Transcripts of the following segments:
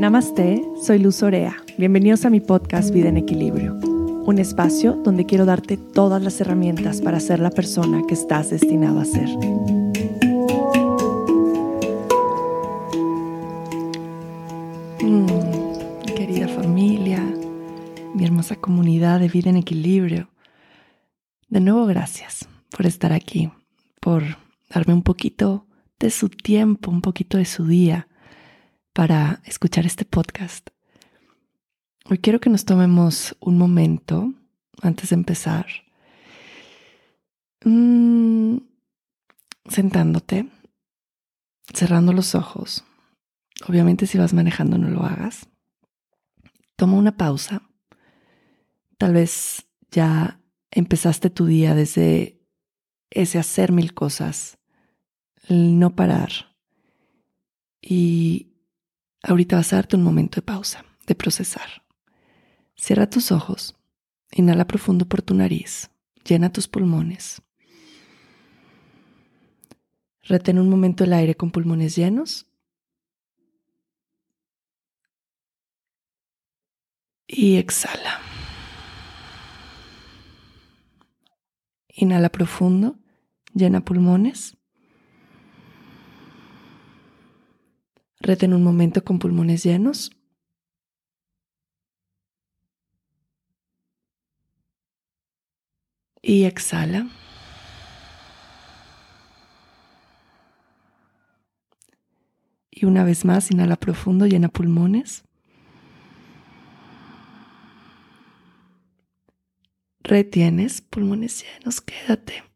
Namaste, soy Luz Orea. Bienvenidos a mi podcast Vida en Equilibrio, un espacio donde quiero darte todas las herramientas para ser la persona que estás destinado a ser. Mm, querida familia, mi hermosa comunidad de Vida en Equilibrio, de nuevo gracias por estar aquí, por darme un poquito de su tiempo, un poquito de su día para escuchar este podcast. Hoy quiero que nos tomemos un momento antes de empezar, mm, sentándote, cerrando los ojos. Obviamente si vas manejando no lo hagas. Toma una pausa. Tal vez ya empezaste tu día desde ese hacer mil cosas, el no parar. Y Ahorita vas a darte un momento de pausa, de procesar. Cierra tus ojos, inhala profundo por tu nariz, llena tus pulmones. Retén un momento el aire con pulmones llenos. Y exhala. Inhala profundo, llena pulmones. Retén un momento con pulmones llenos. Y exhala. Y una vez más, inhala profundo, llena pulmones. Retienes pulmones llenos, quédate.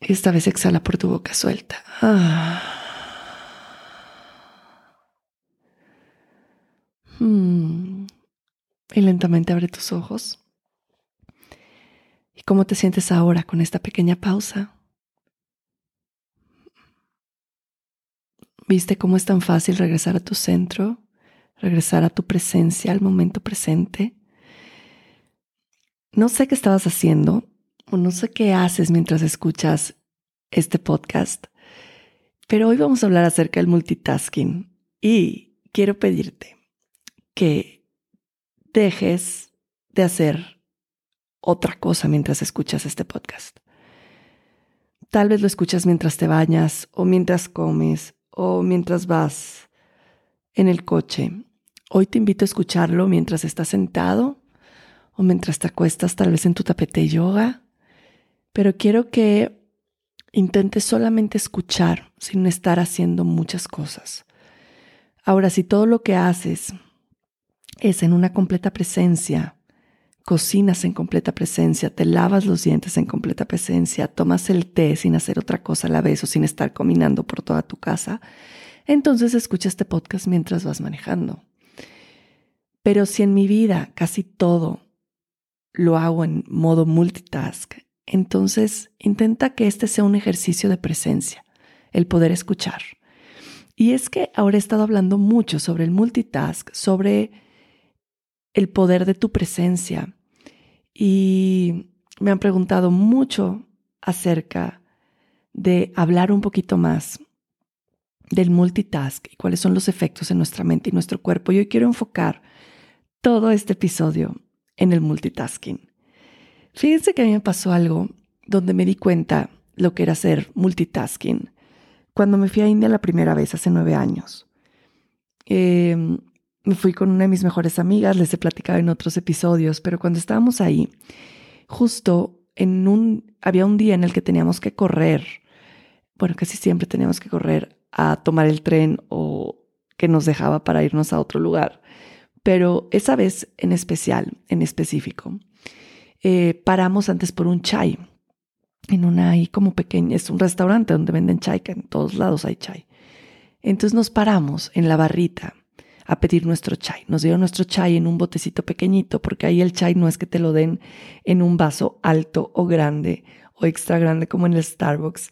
Esta vez exhala por tu boca suelta. Ah. Hmm. Y lentamente abre tus ojos. ¿Y cómo te sientes ahora con esta pequeña pausa? ¿Viste cómo es tan fácil regresar a tu centro, regresar a tu presencia, al momento presente? No sé qué estabas haciendo, o no sé qué haces mientras escuchas este podcast, pero hoy vamos a hablar acerca del multitasking y quiero pedirte que dejes de hacer otra cosa mientras escuchas este podcast. Tal vez lo escuchas mientras te bañas o mientras comes o mientras vas en el coche. Hoy te invito a escucharlo mientras estás sentado o mientras te acuestas tal vez en tu tapete de yoga pero quiero que intentes solamente escuchar sin estar haciendo muchas cosas. Ahora, si todo lo que haces es en una completa presencia, cocinas en completa presencia, te lavas los dientes en completa presencia, tomas el té sin hacer otra cosa a la vez o sin estar combinando por toda tu casa, entonces escucha este podcast mientras vas manejando. Pero si en mi vida casi todo lo hago en modo multitask, entonces intenta que este sea un ejercicio de presencia, el poder escuchar. Y es que ahora he estado hablando mucho sobre el multitask, sobre el poder de tu presencia. Y me han preguntado mucho acerca de hablar un poquito más del multitask y cuáles son los efectos en nuestra mente y nuestro cuerpo. Y hoy quiero enfocar todo este episodio en el multitasking. Fíjense que a mí me pasó algo donde me di cuenta lo que era hacer multitasking cuando me fui a India la primera vez hace nueve años. Em, me fui con una de mis mejores amigas, les he platicado en otros episodios, pero cuando estábamos ahí, justo en un, había un día en el que teníamos que correr, bueno, casi siempre teníamos que correr a tomar el tren o que nos dejaba para irnos a otro lugar, pero esa vez en especial, en específico, eh, paramos antes por un chai, en una ahí como pequeña, es un restaurante donde venden chai, que en todos lados hay chai. Entonces nos paramos en la barrita a pedir nuestro chai. Nos dieron nuestro chai en un botecito pequeñito, porque ahí el chai no es que te lo den en un vaso alto o grande o extra grande como en el Starbucks.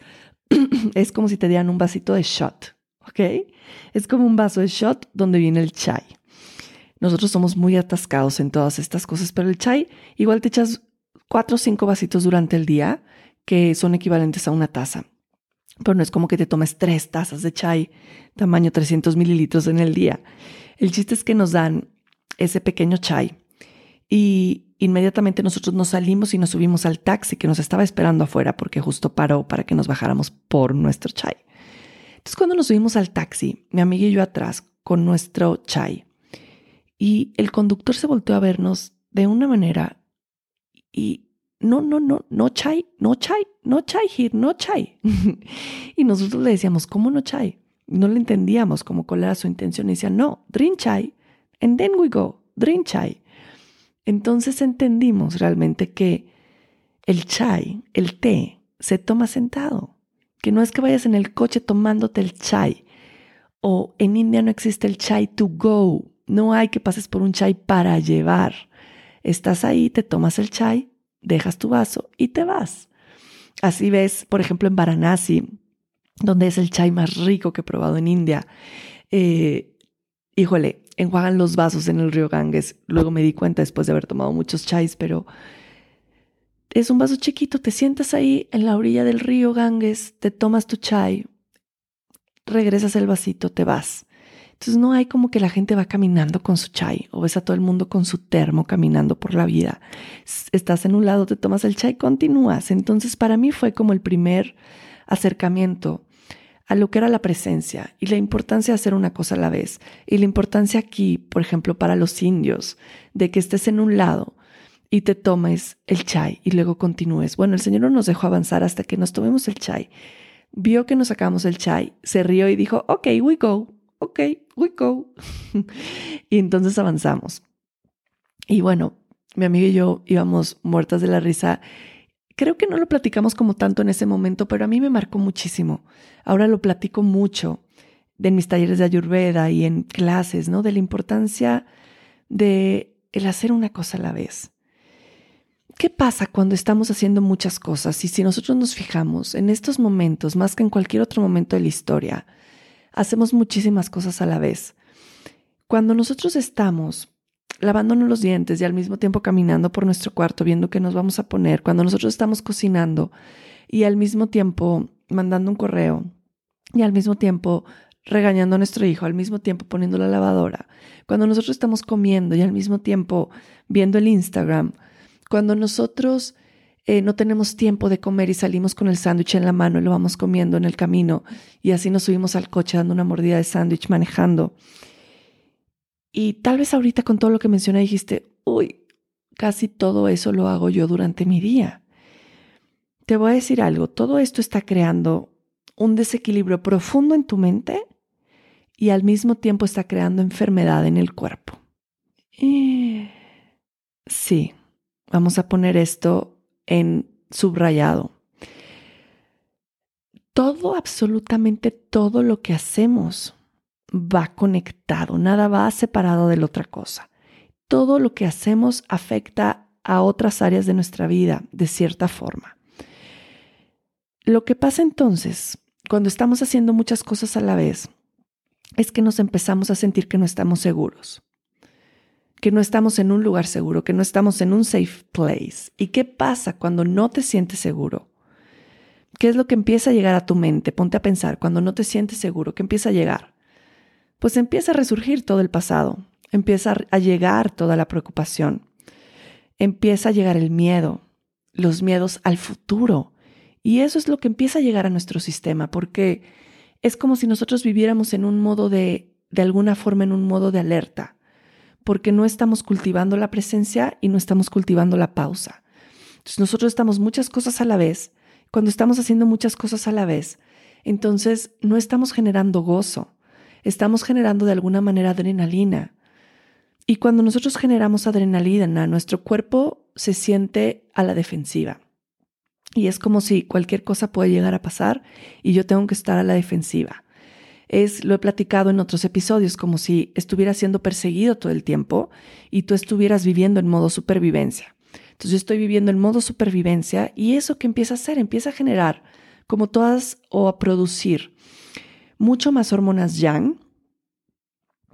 es como si te dieran un vasito de shot, ¿ok? Es como un vaso de shot donde viene el chai. Nosotros somos muy atascados en todas estas cosas, pero el chai igual te echas cuatro o cinco vasitos durante el día que son equivalentes a una taza. pero no es como que te tomes tres tazas de chai tamaño 300 mililitros en el día. El chiste es que nos dan ese pequeño chai y inmediatamente nosotros nos salimos y nos subimos al taxi que nos estaba esperando afuera porque justo paró para que nos bajáramos por nuestro chai. Entonces cuando nos subimos al taxi, mi amiga y yo atrás con nuestro chai y el conductor se volteó a vernos de una manera y no, no, no, no chai, no chai, no chai here, no chai. y nosotros le decíamos, ¿cómo no chai? No le entendíamos como cuál era su intención. Y decía, no, drink chai, and then we go, drink chai. Entonces entendimos realmente que el chai, el té, se toma sentado. Que no es que vayas en el coche tomándote el chai. O en India no existe el chai to go. No hay que pases por un chai para llevar. Estás ahí, te tomas el chai, dejas tu vaso y te vas. Así ves, por ejemplo, en Varanasi, donde es el chai más rico que he probado en India. Eh, híjole, enjuagan los vasos en el río Ganges. Luego me di cuenta después de haber tomado muchos chais, pero es un vaso chiquito. Te sientas ahí en la orilla del río Ganges, te tomas tu chai, regresas el vasito, te vas. Entonces no hay como que la gente va caminando con su chai o ves a todo el mundo con su termo caminando por la vida. Estás en un lado, te tomas el chai, continúas. Entonces para mí fue como el primer acercamiento a lo que era la presencia y la importancia de hacer una cosa a la vez. Y la importancia aquí, por ejemplo, para los indios, de que estés en un lado y te tomes el chai y luego continúes. Bueno, el Señor no nos dejó avanzar hasta que nos tomemos el chai. Vio que nos sacamos el chai, se rió y dijo, ok, we go, ok, we go. y entonces avanzamos. Y bueno, mi amiga y yo íbamos muertas de la risa Creo que no lo platicamos como tanto en ese momento, pero a mí me marcó muchísimo. Ahora lo platico mucho en mis talleres de Ayurveda y en clases, ¿no? De la importancia de el hacer una cosa a la vez. ¿Qué pasa cuando estamos haciendo muchas cosas y si nosotros nos fijamos en estos momentos, más que en cualquier otro momento de la historia, hacemos muchísimas cosas a la vez? Cuando nosotros estamos lavándonos los dientes y al mismo tiempo caminando por nuestro cuarto viendo qué nos vamos a poner, cuando nosotros estamos cocinando y al mismo tiempo mandando un correo y al mismo tiempo regañando a nuestro hijo, al mismo tiempo poniendo la lavadora, cuando nosotros estamos comiendo y al mismo tiempo viendo el Instagram, cuando nosotros eh, no tenemos tiempo de comer y salimos con el sándwich en la mano y lo vamos comiendo en el camino y así nos subimos al coche dando una mordida de sándwich manejando y tal vez ahorita con todo lo que mencioné dijiste, uy, casi todo eso lo hago yo durante mi día. Te voy a decir algo, todo esto está creando un desequilibrio profundo en tu mente y al mismo tiempo está creando enfermedad en el cuerpo. Sí, vamos a poner esto en subrayado. Todo, absolutamente todo lo que hacemos va conectado, nada va separado de la otra cosa. Todo lo que hacemos afecta a otras áreas de nuestra vida de cierta forma. Lo que pasa entonces, cuando estamos haciendo muchas cosas a la vez, es que nos empezamos a sentir que no estamos seguros, que no estamos en un lugar seguro, que no estamos en un safe place. ¿Y qué pasa cuando no te sientes seguro? ¿Qué es lo que empieza a llegar a tu mente? Ponte a pensar, cuando no te sientes seguro, ¿qué empieza a llegar? pues empieza a resurgir todo el pasado, empieza a llegar toda la preocupación, empieza a llegar el miedo, los miedos al futuro. Y eso es lo que empieza a llegar a nuestro sistema, porque es como si nosotros viviéramos en un modo de, de alguna forma, en un modo de alerta, porque no estamos cultivando la presencia y no estamos cultivando la pausa. Nosotros estamos muchas cosas a la vez. Cuando estamos haciendo muchas cosas a la vez, entonces no estamos generando gozo, estamos generando de alguna manera adrenalina. Y cuando nosotros generamos adrenalina, nuestro cuerpo se siente a la defensiva. Y es como si cualquier cosa puede llegar a pasar y yo tengo que estar a la defensiva. Es, lo he platicado en otros episodios, como si estuvieras siendo perseguido todo el tiempo y tú estuvieras viviendo en modo supervivencia. Entonces yo estoy viviendo en modo supervivencia y eso que empieza a hacer, empieza a generar como todas o a producir mucho más hormonas yang,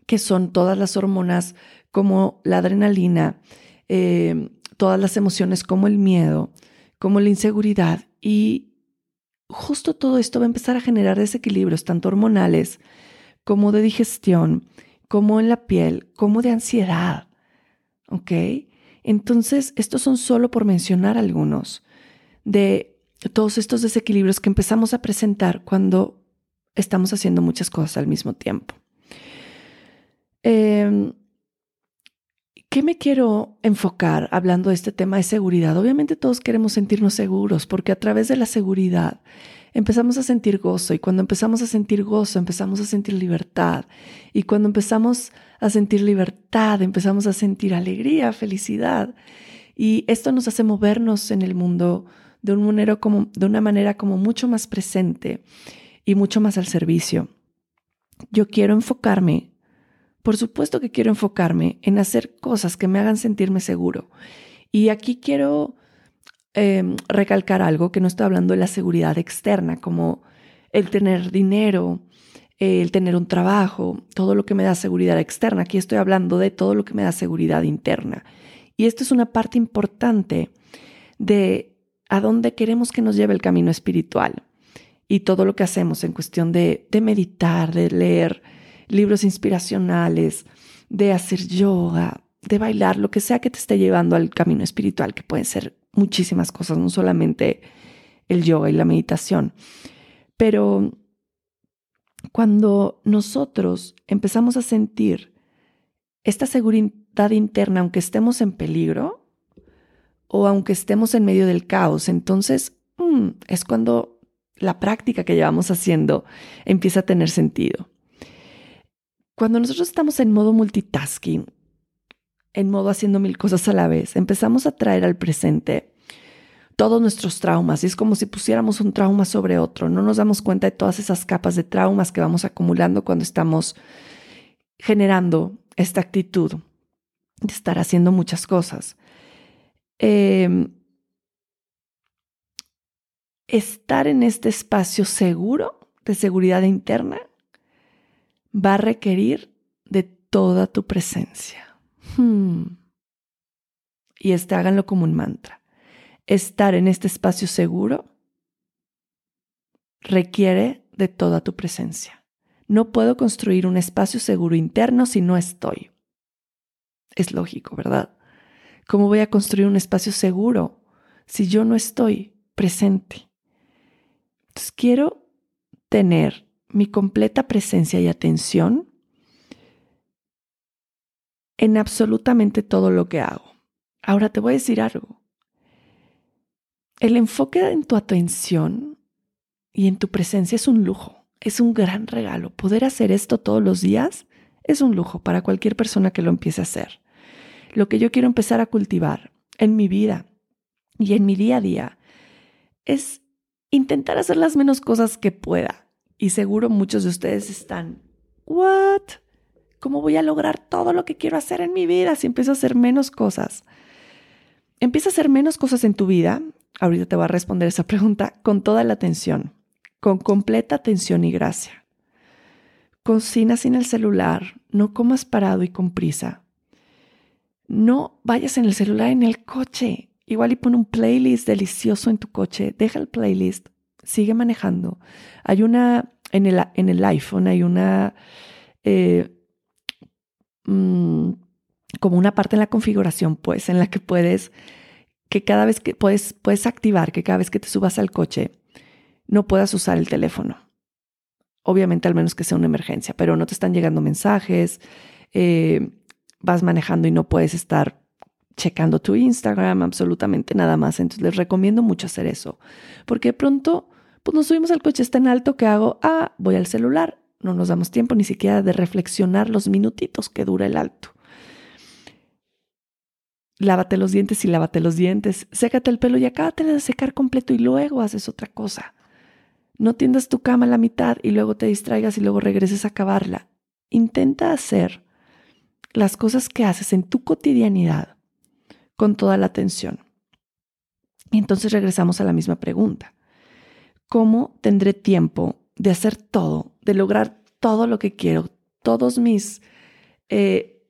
que son todas las hormonas como la adrenalina, eh, todas las emociones como el miedo, como la inseguridad y justo todo esto va a empezar a generar desequilibrios, tanto hormonales como de digestión, como en la piel, como de ansiedad. ¿Ok? Entonces, estos son solo por mencionar algunos de todos estos desequilibrios que empezamos a presentar cuando estamos haciendo muchas cosas al mismo tiempo. Eh, ¿Qué me quiero enfocar hablando de este tema de seguridad? Obviamente todos queremos sentirnos seguros porque a través de la seguridad empezamos a sentir gozo y cuando empezamos a sentir gozo empezamos a sentir libertad y cuando empezamos a sentir libertad empezamos a sentir alegría, felicidad y esto nos hace movernos en el mundo de, un de una manera como mucho más presente y mucho más al servicio. Yo quiero enfocarme por supuesto que quiero enfocarme en hacer cosas que me hagan sentirme seguro. Y aquí quiero em, recalcar algo que no estoy hablando de la seguridad externa, como el tener dinero, el tener un trabajo, todo lo que me da seguridad externa. Aquí estoy hablando de todo lo que me da seguridad interna. Y esto es una parte importante de a dónde queremos que nos lleve el camino espiritual y todo lo que hacemos en cuestión de, de meditar, de leer libros inspiracionales, de hacer yoga, de bailar, lo que sea que te esté llevando al camino espiritual, que pueden ser muchísimas cosas, no solamente el yoga y la meditación. Pero cuando nosotros empezamos a sentir esta seguridad interna, aunque estemos en peligro o aunque estemos en medio del caos, entonces mm, es cuando la práctica que llevamos haciendo empieza a tener sentido. Cuando nosotros estamos en modo multitasking, en modo haciendo mil cosas a la vez, empezamos a traer al presente todos nuestros traumas y es como si pusiéramos un trauma sobre otro. No nos damos cuenta de todas esas capas de traumas que vamos acumulando cuando estamos generando esta actitud de estar haciendo muchas cosas. Em, estar en este espacio seguro de seguridad interna va a requerir de toda tu presencia. Hmm. Y este háganlo como un mantra. Estar en este espacio seguro requiere de toda tu presencia. No puedo construir un espacio seguro interno si no estoy. Es lógico, ¿verdad? ¿Cómo voy a construir un espacio seguro si yo no estoy presente? Entonces quiero tener mi completa presencia y atención en absolutamente todo lo que hago. Ahora te voy a decir algo. El enfoque en tu atención y en tu presencia es un lujo, es un gran regalo. Poder hacer esto todos los días es un lujo para cualquier persona que lo empiece a hacer. Lo que yo quiero empezar a cultivar en mi vida y en mi día a día es intentar hacer las menos cosas que pueda y seguro muchos de ustedes están, ¿what? ¿Cómo voy a lograr todo lo que quiero hacer en mi vida si empiezo a hacer menos cosas? Empieza a hacer menos cosas en tu vida. Ahorita te voy a responder esa pregunta con toda la atención, con completa atención y gracia. Cocina sin el celular, no comas parado y con prisa. No vayas en el celular en el coche. Igual y pon un playlist delicioso en tu coche. Deja el playlist sigue manejando. Hay una, en el, en el iPhone hay una, eh, mm, como una parte en la configuración, pues, en la que puedes, que cada vez que puedes, puedes activar que cada vez que te subas al coche, no puedas usar el teléfono. Obviamente, al menos que sea una emergencia, pero no te están llegando mensajes, eh, vas manejando y no puedes estar checando tu Instagram, absolutamente nada más. Entonces les recomiendo mucho hacer eso, porque de pronto pues nos subimos al coche, está en alto, ¿qué hago? Ah, voy al celular. No nos damos tiempo ni siquiera de reflexionar los minutitos que dura el alto. Lávate los dientes y lávate los dientes. Sécate el pelo y acábate de secar completo y luego haces otra cosa. No tiendas tu cama a la mitad y luego te distraigas y luego regreses a acabarla. Intenta hacer las cosas que haces en tu cotidianidad con toda la atención. Y entonces regresamos a la misma pregunta. ¿Cómo tendré tiempo de hacer todo, de lograr todo lo que quiero, todos mis eh,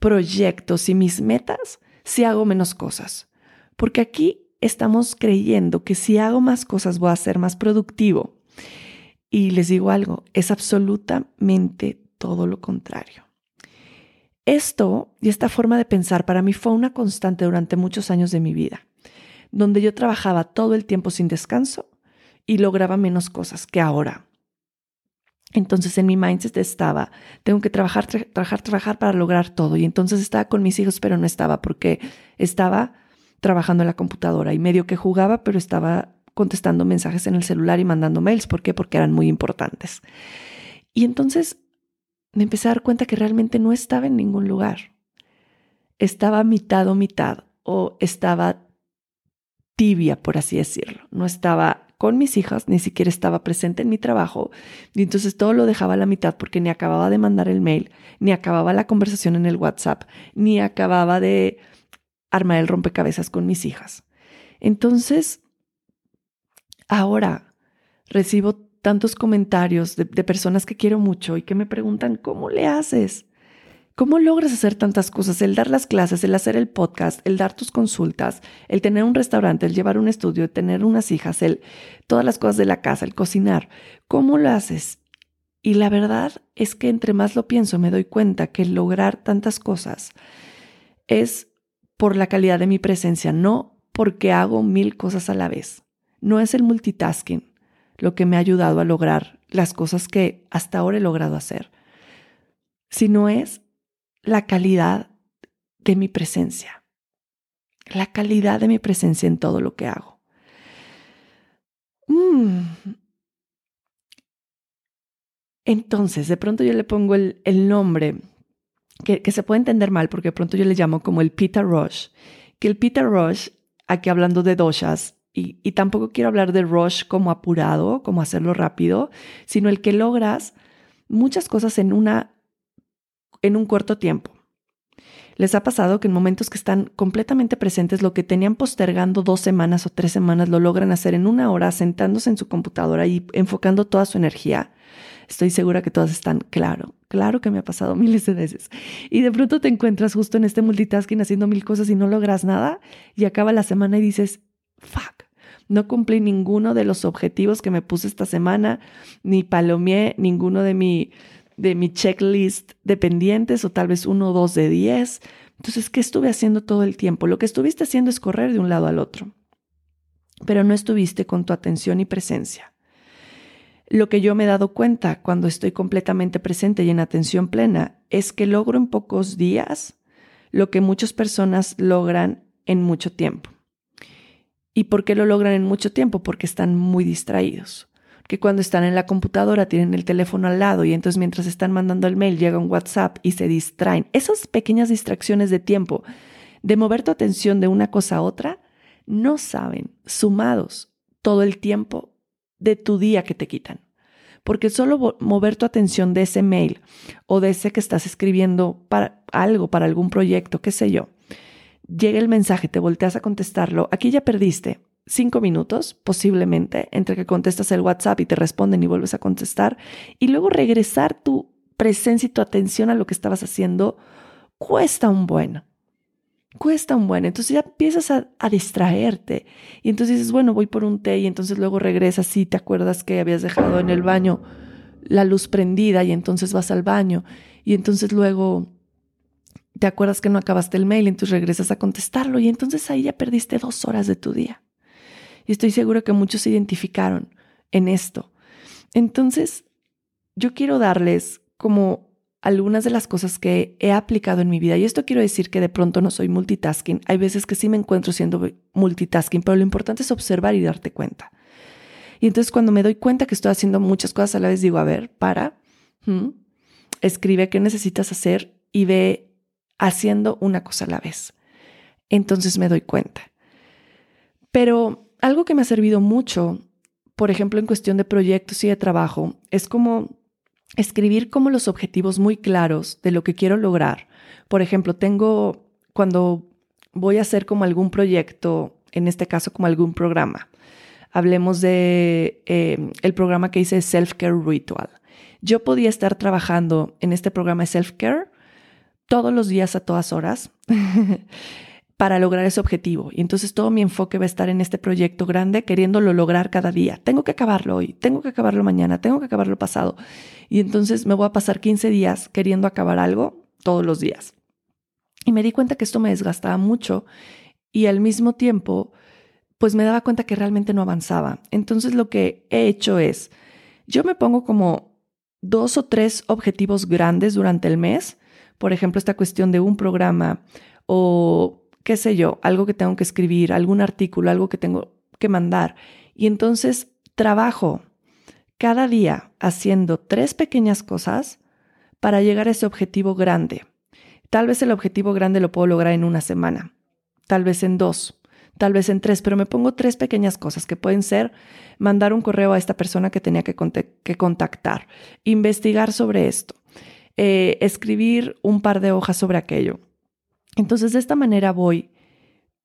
proyectos y mis metas si hago menos cosas? Porque aquí estamos creyendo que si hago más cosas voy a ser más productivo. Y les digo algo, es absolutamente todo lo contrario. Esto y esta forma de pensar para mí fue una constante durante muchos años de mi vida, donde yo trabajaba todo el tiempo sin descanso y lograba menos cosas que ahora. Entonces en mi mindset estaba, tengo que trabajar, trabajar, trabajar para lograr todo. Y entonces estaba con mis hijos, pero no estaba porque estaba trabajando en la computadora y medio que jugaba, pero estaba contestando mensajes en el celular y mandando mails. ¿Por qué? Porque eran muy importantes. Y entonces me empecé a dar cuenta que realmente no estaba en ningún lugar. Estaba mitad o mitad o estaba tibia, por así decirlo. No estaba con mis hijas, ni siquiera estaba presente en mi trabajo y entonces todo lo dejaba a la mitad porque ni acababa de mandar el mail, ni acababa la conversación en el WhatsApp, ni acababa de armar el rompecabezas con mis hijas. Entonces, ahora recibo tantos comentarios de, personas que quiero mucho y que me preguntan, ¿cómo le haces? ¿Cómo logras hacer tantas cosas? El dar las clases, el hacer el podcast, el dar tus consultas, el tener un restaurante, el llevar un estudio, el tener unas hijas, el todas las cosas de la casa, el cocinar. ¿Cómo lo haces? Y la verdad es que entre más lo pienso me doy cuenta que lograr tantas cosas es por la calidad de mi presencia, no porque hago mil cosas a la vez. No es el multitasking lo que me ha ayudado a lograr las cosas que hasta ahora he logrado hacer, sino es la calidad de mi presencia, la calidad de mi presencia en todo lo que hago. Mm. Entonces, de pronto yo le pongo el, nombre que, que, se puede entender mal, porque de pronto yo le llamo como el Peter Rush, que el Peter Rush, aquí hablando de doshas, y, y tampoco quiero hablar de rush como apurado, como hacerlo rápido, sino el que logras muchas cosas en una en un corto tiempo. ¿Les ha pasado que en momentos que están completamente presentes, lo que tenían postergando dos semanas o tres semanas lo logran hacer en una hora, sentándose en su computadora y enfocando toda su energía? Estoy segura que todas están claro, claro que me ha pasado miles de veces. Y de pronto te encuentras justo en este multitasking haciendo mil cosas y no logras nada y acaba la semana y dices, fuck, no cumplí ninguno de los objetivos que me puse esta semana, ni palomeé ninguno de mi de mi checklist de pendientes o tal vez uno o dos de diez. Entonces, ¿qué estuve haciendo todo el tiempo? Lo que estuviste haciendo es correr de un lado al otro, pero no estuviste con tu atención y presencia. Lo que yo me he dado cuenta cuando estoy completamente presente y en atención plena es que logro en pocos días lo que muchas personas logran en mucho tiempo. ¿Y por qué lo logran en mucho tiempo? Porque están muy distraídos que cuando están en la computadora tienen el teléfono al lado y entonces mientras están mandando el mail llega un WhatsApp y se distraen. Esas pequeñas distracciones de tiempo, de mover tu atención de una cosa a otra, no saben, sumados todo el tiempo de tu día que te quitan. Porque solo mover tu atención de ese mail o de ese que estás escribiendo para algo, para algún proyecto, qué sé yo, llega el mensaje, te volteas a contestarlo, aquí ya perdiste cinco minutos, posiblemente, entre que contestas el WhatsApp y te responden y vuelves a contestar, y luego regresar tu presencia y tu atención a lo que estabas haciendo, cuesta un buen. Cuesta un buen. Entonces ya empiezas a, distraerte. Y entonces dices, bueno, voy por un té y entonces luego regresas y te acuerdas que habías dejado en el baño la luz prendida y entonces vas al baño. Y entonces luego te acuerdas que no acabaste el mail, entonces regresas a contestarlo y entonces ahí ya perdiste dos horas de tu día. Y estoy seguro que muchos se identificaron en esto. Entonces, yo quiero darles como algunas de las cosas que he aplicado en mi vida. Y esto quiero decir que de pronto no soy multitasking. Hay veces que sí me encuentro siendo multitasking, pero lo importante es observar y darte cuenta. Y entonces cuando me doy cuenta que estoy haciendo muchas cosas a la vez, digo, a ver, para, escribe qué necesitas hacer y ve haciendo una cosa a la vez. Entonces me doy cuenta. Pero algo que me ha servido mucho, por ejemplo, en cuestión de proyectos y de trabajo, es como escribir como los objetivos muy claros de lo que quiero lograr. Por ejemplo, tengo cuando voy a hacer como algún proyecto, en este caso como algún programa. Hablemos de eh, el programa que hice Self Care Ritual. Yo podía estar trabajando en este programa de Self Care todos los días a todas horas para lograr ese objetivo. Y entonces todo mi enfoque va a estar en este proyecto grande, queriéndolo lograr cada día. Tengo que acabarlo hoy, tengo que acabarlo mañana, tengo que acabarlo pasado. Y entonces me voy a pasar 15 días queriendo acabar algo todos los días. Y me di cuenta que esto me desgastaba mucho y al mismo tiempo, pues me daba cuenta que realmente no avanzaba. Entonces lo que he hecho es, yo me pongo como dos o tres objetivos grandes durante el mes. Por ejemplo, esta cuestión de un programa o qué sé yo, algo que tengo que escribir, algún artículo, algo que tengo que mandar. Y entonces trabajo cada día haciendo tres pequeñas cosas para llegar a ese objetivo grande. Tal vez el objetivo grande lo puedo lograr en una semana, tal vez en dos, tal vez en tres, pero me pongo tres pequeñas cosas que pueden ser mandar un correo a esta persona que tenía que, contactar, investigar sobre esto, eh, escribir un par de hojas sobre aquello, entonces, de esta manera voy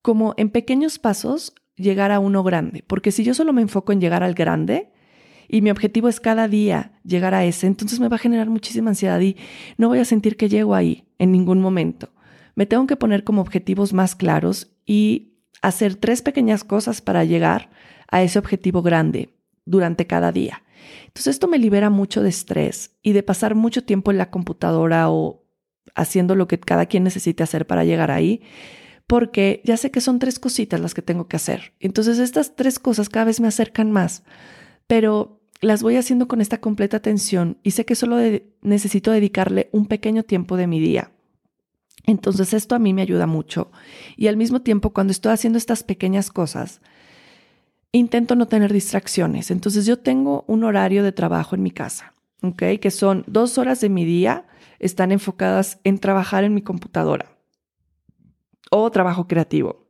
como en pequeños pasos llegar a uno grande, porque si yo solo me enfoco en llegar al grande y mi objetivo es cada día llegar a ese, entonces me va a generar muchísima ansiedad y no voy a sentir que llego ahí en ningún momento. Me tengo que poner como objetivos más claros y hacer tres pequeñas cosas para llegar a ese objetivo grande durante cada día. Entonces esto me libera mucho de estrés y de pasar mucho tiempo en la computadora o haciendo lo que cada quien necesite hacer para llegar ahí, porque ya sé que son tres cositas las que tengo que hacer. Entonces estas tres cosas cada vez me acercan más, pero las voy haciendo con esta completa atención y sé que solo necesito dedicarle un pequeño tiempo de mi día. Entonces esto a mí me ayuda mucho. Y al mismo tiempo, cuando estoy haciendo estas pequeñas cosas, intento no tener distracciones. Entonces yo tengo un horario de trabajo en mi casa, ¿ok? Que son dos horas de mi día están enfocadas en trabajar en mi computadora o trabajo creativo.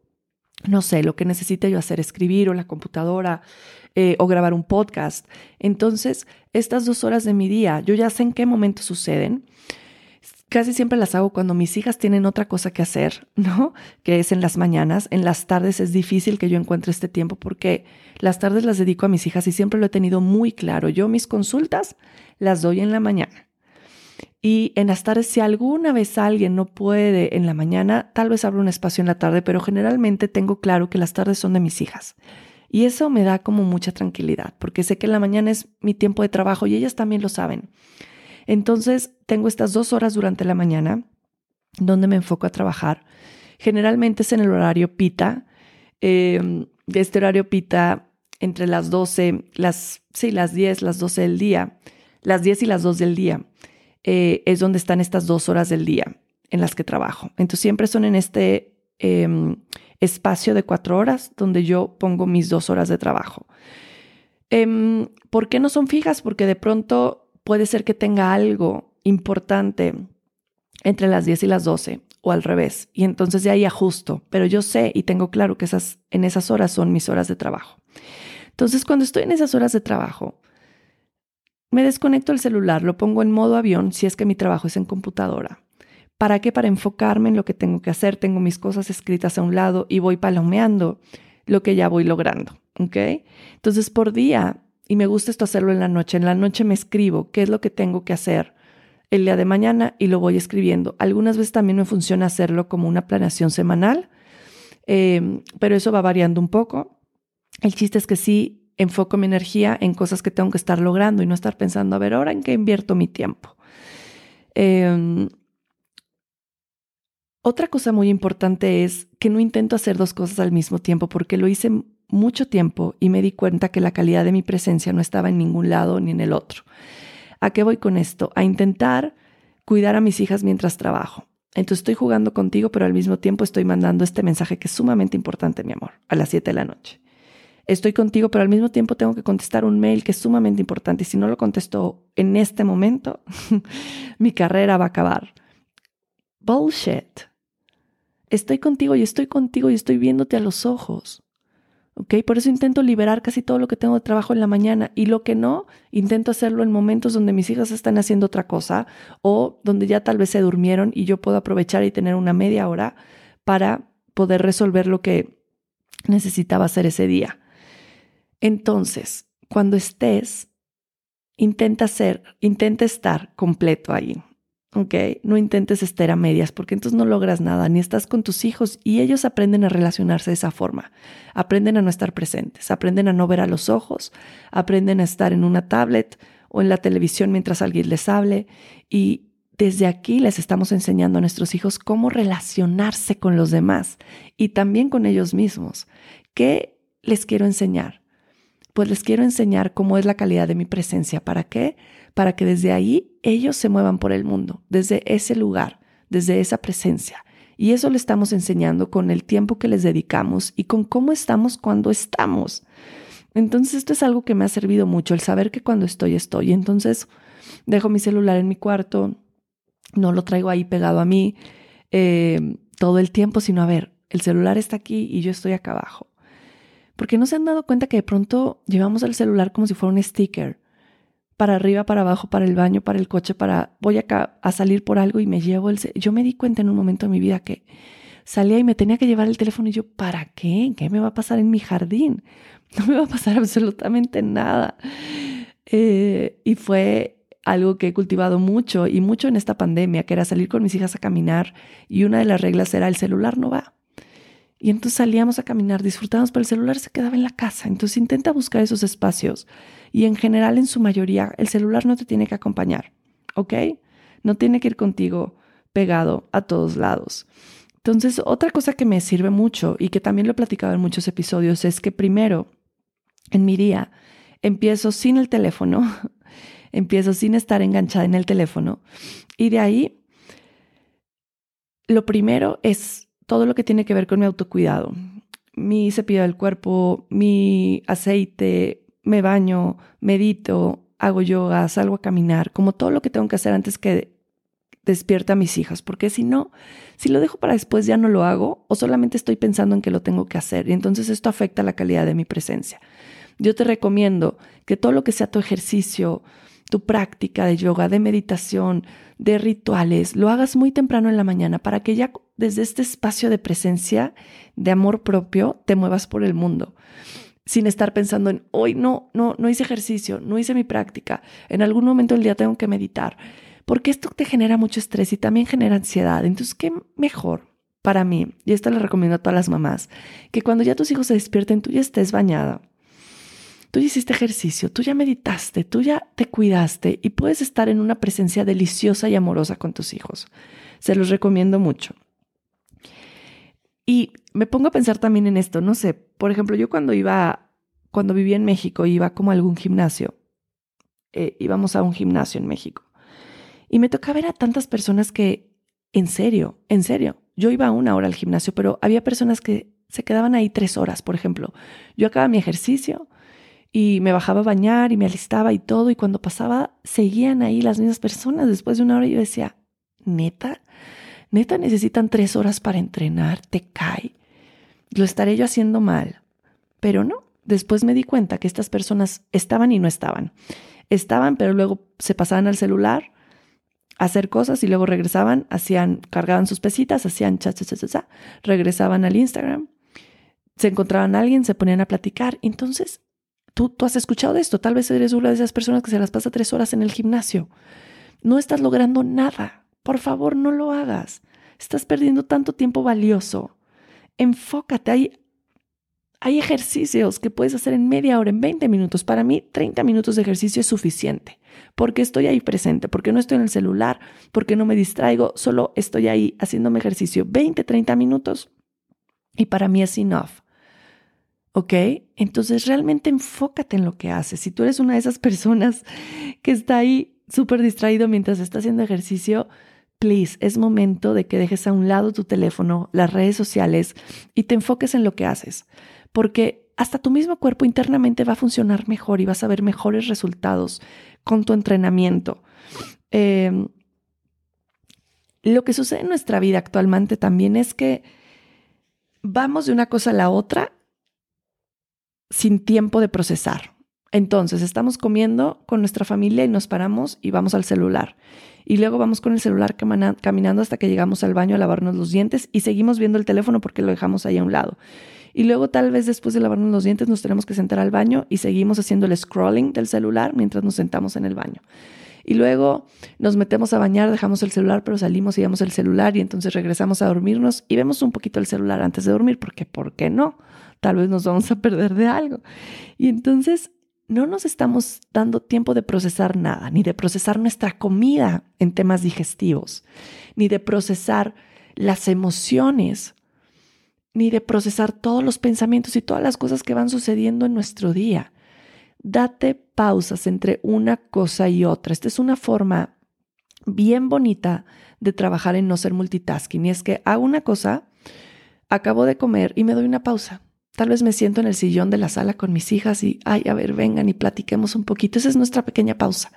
No sé, lo que necesite yo hacer, escribir o la computadora eh, o grabar un podcast. Entonces, estas dos horas de mi día, yo ya sé en qué momento suceden. Casi siempre las hago cuando mis hijas tienen otra cosa que hacer, ¿no? Que es en las mañanas. En las tardes es difícil que yo encuentre este tiempo porque las tardes las dedico a mis hijas y siempre lo he tenido muy claro. Yo mis consultas las doy en la mañana. Y en las tardes, si alguna vez alguien no puede en la mañana, tal vez abro un espacio en la tarde, pero generalmente tengo claro que las tardes son de mis hijas. Y eso me da como mucha tranquilidad, porque sé que en la mañana es mi tiempo de trabajo y ellas también lo saben. Entonces, tengo estas dos horas durante la mañana donde me enfoco a trabajar. Generalmente es en el horario pita. Eh, de este horario pita entre las 12, las, sí, las 10, las 12 del día, las 10 y las 2 del día. Eh, es donde están estas dos horas del día en las que trabajo. Entonces siempre son en este em, espacio de cuatro horas donde yo pongo mis dos horas de trabajo. Em, ¿Por qué no son fijas? Porque de pronto puede ser que tenga algo importante entre las 10 y las 12 o al revés. Y entonces de ahí ajusto. Pero yo sé y tengo claro que esas, en esas horas son mis horas de trabajo. Entonces cuando estoy en esas horas de trabajo, me desconecto el celular, lo pongo en modo avión si es que mi trabajo es en computadora. ¿Para qué? Para enfocarme en lo que tengo que hacer. Tengo mis cosas escritas a un lado y voy palomeando lo que ya voy logrando. ¿Ok? Entonces, por día, y me gusta esto hacerlo en la noche, en la noche me escribo qué es lo que tengo que hacer el día de mañana y lo voy escribiendo. Algunas veces también me funciona hacerlo como una planeación semanal, eh, pero eso va variando un poco. El chiste es que sí enfoco mi energía en cosas que tengo que estar logrando y no estar pensando, a ver, ahora en qué invierto mi tiempo. Em, otra cosa muy importante es que no intento hacer dos cosas al mismo tiempo porque lo hice mucho tiempo y me di cuenta que la calidad de mi presencia no estaba en ningún lado ni en el otro. ¿A qué voy con esto? A intentar cuidar a mis hijas mientras trabajo. Entonces estoy jugando contigo, pero al mismo tiempo estoy mandando este mensaje que es sumamente importante, mi amor, a las 7 de la noche estoy contigo, pero al mismo tiempo tengo que contestar un mail que es sumamente importante y si no lo contesto en este momento, mi carrera va a acabar. Bullshit. Estoy contigo y estoy contigo y estoy viéndote a los ojos. ¿Ok? Por eso intento liberar casi todo lo que tengo de trabajo en la mañana y lo que no, intento hacerlo en momentos donde mis hijas están haciendo otra cosa o donde ya tal vez se durmieron y yo puedo aprovechar y tener una media hora para poder resolver lo que necesitaba hacer ese día. Entonces, cuando estés, intenta ser, intenta estar completo ahí. ¿ok? No intentes estar a medias porque entonces no logras nada, ni estás con tus hijos y ellos aprenden a relacionarse de esa forma, aprenden a no estar presentes, aprenden a no ver a los ojos, aprenden a estar en una tablet o en la televisión mientras alguien les hable y desde aquí les estamos enseñando a nuestros hijos cómo relacionarse con los demás y también con ellos mismos. ¿Qué les quiero enseñar? Pues les quiero enseñar cómo es la calidad de mi presencia. ¿Para qué? Para que desde ahí ellos se muevan por el mundo, desde ese lugar, desde esa presencia. Y eso le estamos enseñando con el tiempo que les dedicamos y con cómo estamos cuando estamos. Entonces esto es algo que me ha servido mucho, el saber que cuando estoy, estoy. Entonces dejo mi celular en mi cuarto, no lo traigo ahí pegado a mí eh, todo el tiempo, sino a ver, el celular está aquí y yo estoy acá abajo. Porque no se han dado cuenta que de pronto llevamos el celular como si fuera un sticker, para arriba, para abajo, para el baño, para el coche, para voy acá a salir por algo y me llevo el... Yo me di cuenta en un momento de mi vida que salía y me tenía que llevar el teléfono y yo, ¿para qué? ¿Qué me va a pasar en mi jardín? No me va a pasar absolutamente nada. Eh, y fue algo que he cultivado mucho y mucho en esta pandemia, que era salir con mis hijas a caminar y una de las reglas era el celular no va. Y entonces salíamos a caminar, disfrutábamos, pero el celular se quedaba en la casa. Entonces intenta buscar esos espacios y en general, en su mayoría, el celular no te tiene que acompañar, ¿ok? No tiene que ir contigo pegado a todos lados. Entonces, otra cosa que me sirve mucho y que también lo he platicado en muchos episodios es que primero, en mi día, empiezo sin el teléfono, empiezo sin estar enganchada en el teléfono. Y de ahí, lo primero es todo lo que tiene que ver con mi autocuidado. Mi cepillo del cuerpo, mi aceite, me baño, medito, hago yoga, salgo a caminar, como todo lo que tengo que hacer antes que despierta a mis hijas, porque si no, si lo dejo para después ya no lo hago o solamente estoy pensando en que lo tengo que hacer y entonces esto afecta la calidad de mi presencia. Yo te recomiendo que todo lo que sea tu ejercicio, tu práctica de yoga, de meditación, de rituales, lo hagas muy temprano en la mañana para que ya desde este espacio de presencia, de amor propio, te muevas por el mundo sin estar pensando en hoy no, no, no hice ejercicio, no hice mi práctica, en algún momento del día tengo que meditar, porque esto te genera mucho estrés y también genera ansiedad. Entonces, ¿qué mejor para mí? Y esto le recomiendo a todas las mamás, que cuando ya tus hijos se despierten, tú ya estés bañada, tú ya hiciste ejercicio, tú ya meditaste, tú ya te cuidaste y puedes estar en una presencia deliciosa y amorosa con tus hijos. Se los recomiendo mucho. Y me pongo a pensar también en esto, no sé, por ejemplo, yo cuando iba, cuando vivía en México, iba como a algún gimnasio, eh, íbamos a un gimnasio en México, y me tocaba ver a tantas personas que, en serio, en serio, yo iba una hora al gimnasio, pero había personas que se quedaban ahí tres horas, por ejemplo. Yo acababa mi ejercicio, y me bajaba a bañar y me alistaba y todo, y cuando pasaba, seguían ahí las mismas personas. Después de una hora yo decía, neta, neta necesitan tres horas para entrenar, te cae. Lo estaré yo haciendo mal. Pero no, después me di cuenta que estas personas estaban y no estaban. Estaban, pero luego se pasaban al celular a hacer cosas y luego regresaban, hacían, cargaban sus pesitas, hacían cha, cha, cha, cha, cha, regresaban al Instagram, se encontraban a alguien, se ponían a platicar. Entonces Tú, has escuchado de esto, tal vez eres una de esas personas que se las pasa tres horas en el gimnasio. No estás logrando nada. Por favor, no lo hagas. Estás perdiendo tanto tiempo valioso. Enfócate. Hay, hay ejercicios que puedes hacer en media hora, en 20 minutos. Para mí, 30 minutos de ejercicio es suficiente. Porque estoy ahí presente, porque no estoy en el celular, porque no me distraigo, solo estoy ahí haciéndome ejercicio. 20, 30 minutos. Y para mí es enough. ¿Ok? Entonces realmente enfócate en lo que haces. Si tú eres una de esas personas que está ahí súper distraído mientras está haciendo ejercicio, please, es momento de que dejes a un lado tu teléfono, las redes sociales y te enfoques en lo que haces. Porque hasta tu mismo cuerpo internamente va a funcionar mejor y vas a ver mejores resultados con tu entrenamiento. Em, lo que sucede en nuestra vida actualmente también es que vamos de una cosa a la otra sin tiempo de procesar. Entonces, estamos comiendo con nuestra familia y nos paramos y vamos al celular. Y luego vamos con el celular caminando hasta que llegamos al baño a lavarnos los dientes y seguimos viendo el teléfono porque lo dejamos ahí a un lado. Y luego tal vez después de lavarnos los dientes nos tenemos que sentar al baño y seguimos haciendo el scrolling del celular mientras nos sentamos en el baño. Y luego nos metemos a bañar, dejamos el celular, pero salimos y vemos el celular y entonces regresamos a dormirnos y vemos un poquito el celular antes de dormir, porque ¿por qué no? Tal vez nos vamos a perder de algo. Y entonces no nos estamos dando tiempo de procesar nada, ni de procesar nuestra comida en temas digestivos, ni de procesar las emociones, ni de procesar todos los pensamientos y todas las cosas que van sucediendo en nuestro día. Date pausas entre una cosa y otra. Esta es una forma bien bonita de trabajar en no ser multitasking. Y es que hago una cosa, acabo de comer y me doy una pausa. Tal vez me siento en el sillón de la sala con mis hijas y, ay, a ver, vengan y platiquemos un poquito. Esa es nuestra pequeña pausa.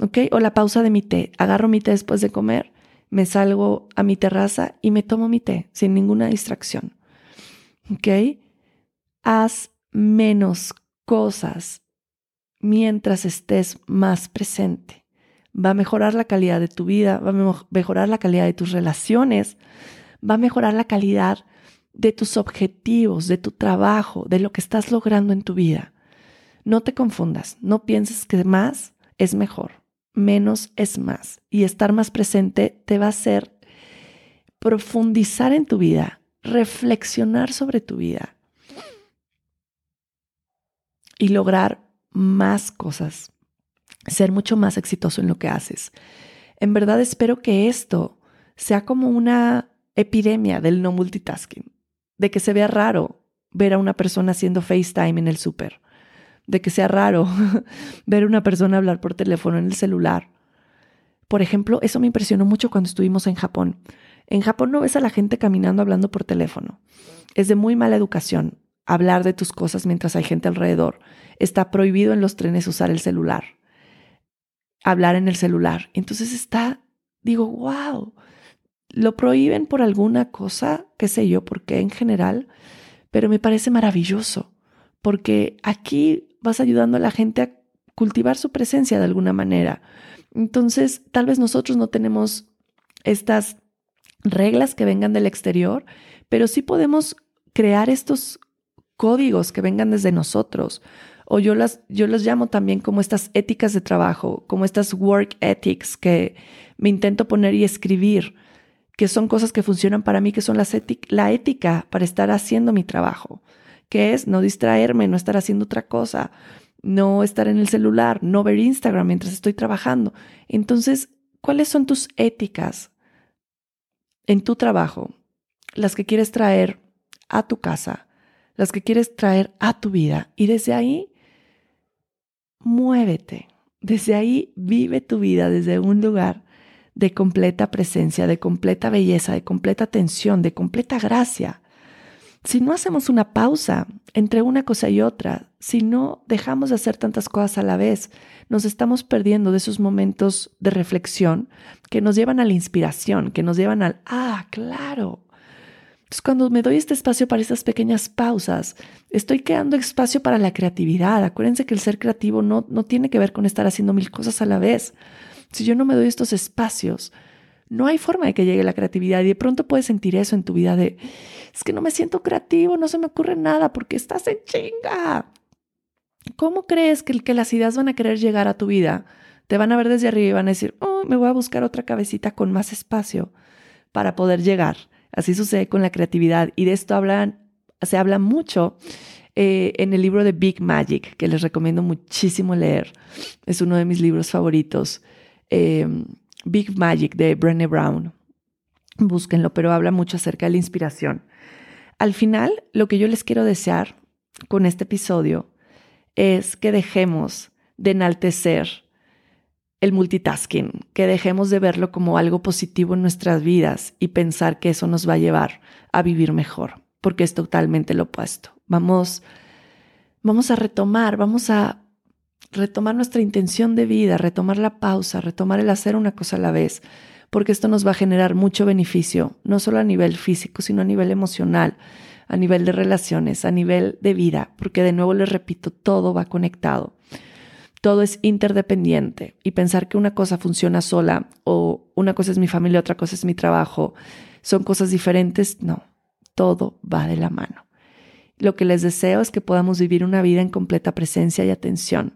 ¿Ok? O la pausa de mi té. Agarro mi té después de comer, me salgo a mi terraza y me tomo mi té sin ninguna distracción. ¿Ok? Haz menos cosas mientras estés más presente. Va a mejorar la calidad de tu vida, va a mejorar la calidad de tus relaciones, va a mejorar la calidad tus objetivos, de tu trabajo, de lo que estás logrando en tu vida. No te confundas, no pienses que más es mejor, menos es más. Y estar más presente te va a hacer profundizar en tu vida, reflexionar sobre tu vida y lograr más cosas, ser mucho más exitoso en lo que haces. En verdad espero que esto sea como una epidemia del no multitasking de que se vea raro ver a una persona haciendo FaceTime en el súper, de que sea raro ver a una persona hablar por teléfono en el celular. Por ejemplo, eso me impresionó mucho cuando estuvimos en Japón. En Japón no ves a la gente caminando hablando por teléfono. Es de muy mala educación hablar de tus cosas mientras hay gente alrededor. Está prohibido en los trenes usar el celular, hablar en el celular. Entonces está, digo, wow, lo prohíben por alguna cosa, qué sé yo, porque en general, pero me parece maravilloso, porque aquí vas ayudando a la gente a cultivar su presencia de alguna manera. Entonces, tal vez nosotros no tenemos estas reglas que vengan del exterior, pero sí podemos crear estos códigos que vengan desde nosotros. O yo las, yo los llamo también como estas éticas de trabajo, como estas work ethics que me intento poner y escribir que son cosas que funcionan para mí, que son la ética para estar haciendo mi trabajo, que es no distraerme, no estar haciendo otra cosa, no estar en el celular, no ver Instagram mientras estoy trabajando. Entonces, ¿cuáles son tus éticas en tu trabajo? Las que quieres traer a tu casa, las que quieres traer a tu vida. Y desde ahí, muévete. Desde ahí, vive tu vida desde un lugar de completa presencia, de completa belleza, de completa atención, de completa gracia. Si no hacemos una pausa entre una cosa y otra, si no dejamos de hacer tantas cosas a la vez, nos estamos perdiendo de esos momentos de reflexión que nos llevan a la inspiración, que nos llevan al, ah, claro. Cuando me doy este espacio para estas pequeñas pausas, estoy creando espacio para la creatividad. Acuérdense que el ser creativo no, no tiene que ver con estar haciendo mil cosas a la vez. Si yo no me doy estos espacios, no hay forma de que llegue la creatividad y de pronto puedes sentir eso en tu vida de, es que no me siento creativo, no se me ocurre nada porque estás en chinga. ¿Cómo crees que, que las ideas van a querer llegar a tu vida? Te van a ver desde arriba y van a decir, oh, me voy a buscar otra cabecita con más espacio para poder llegar. Así sucede con la creatividad y de esto hablan, se habla mucho eh, en el libro de Big Magic, que les recomiendo muchísimo leer. Es uno de mis libros favoritos. Em, Big Magic de Brené Brown. Búsquenlo, pero habla mucho acerca de la inspiración. Al final, lo que yo les quiero desear con este episodio es que dejemos de enaltecer el multitasking, que dejemos de verlo como algo positivo en nuestras vidas y pensar que eso nos va a llevar a vivir mejor, porque es totalmente lo opuesto. Vamos, vamos a retomar, vamos a retomar nuestra intención de vida, retomar la pausa, retomar el hacer una cosa a la vez, porque esto nos va a generar mucho beneficio, no solo a nivel físico, sino a nivel emocional, a nivel de relaciones, a nivel de vida, porque de nuevo les repito, todo va conectado. Todo es interdependiente y pensar que una cosa funciona sola o una cosa es mi familia, otra cosa es mi trabajo, son cosas diferentes, no, todo va de la mano. Lo que les deseo es que podamos vivir una vida en completa presencia y atención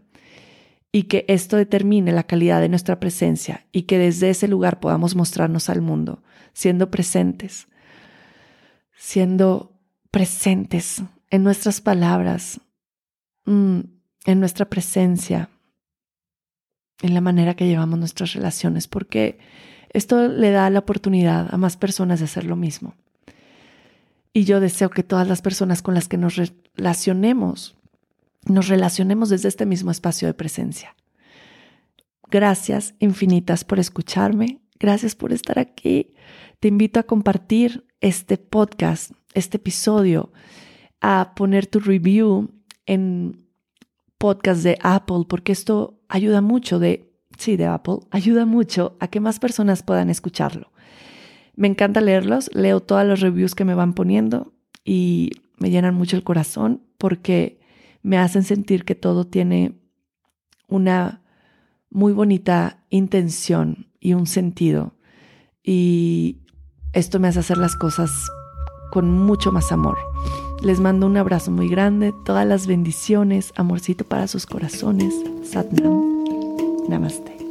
y que esto determine la calidad de nuestra presencia y que desde ese lugar podamos mostrarnos al mundo, siendo presentes, siendo presentes en nuestras palabras, mm, en nuestra presencia, en la manera que llevamos nuestras relaciones, porque esto le da la oportunidad a más personas de hacer lo mismo. Y yo deseo que todas las personas con las que nos relacionemos nos relacionemos desde este mismo espacio de presencia. Gracias infinitas por escucharme, gracias por estar aquí. Te invito a compartir este podcast, este episodio, a poner tu review en podcast de Apple, porque esto ayuda mucho de, sí, de Apple, ayuda mucho a que más personas puedan escucharlo. Me encanta leerlos, leo todas las reviews que me van poniendo y me llenan mucho el corazón porque me hacen sentir que todo tiene una muy bonita intención y un sentido. Y esto me hace hacer las cosas con mucho más amor. Les mando un abrazo muy grande, todas las bendiciones, amorcito para sus corazones. Satnam. Namaste.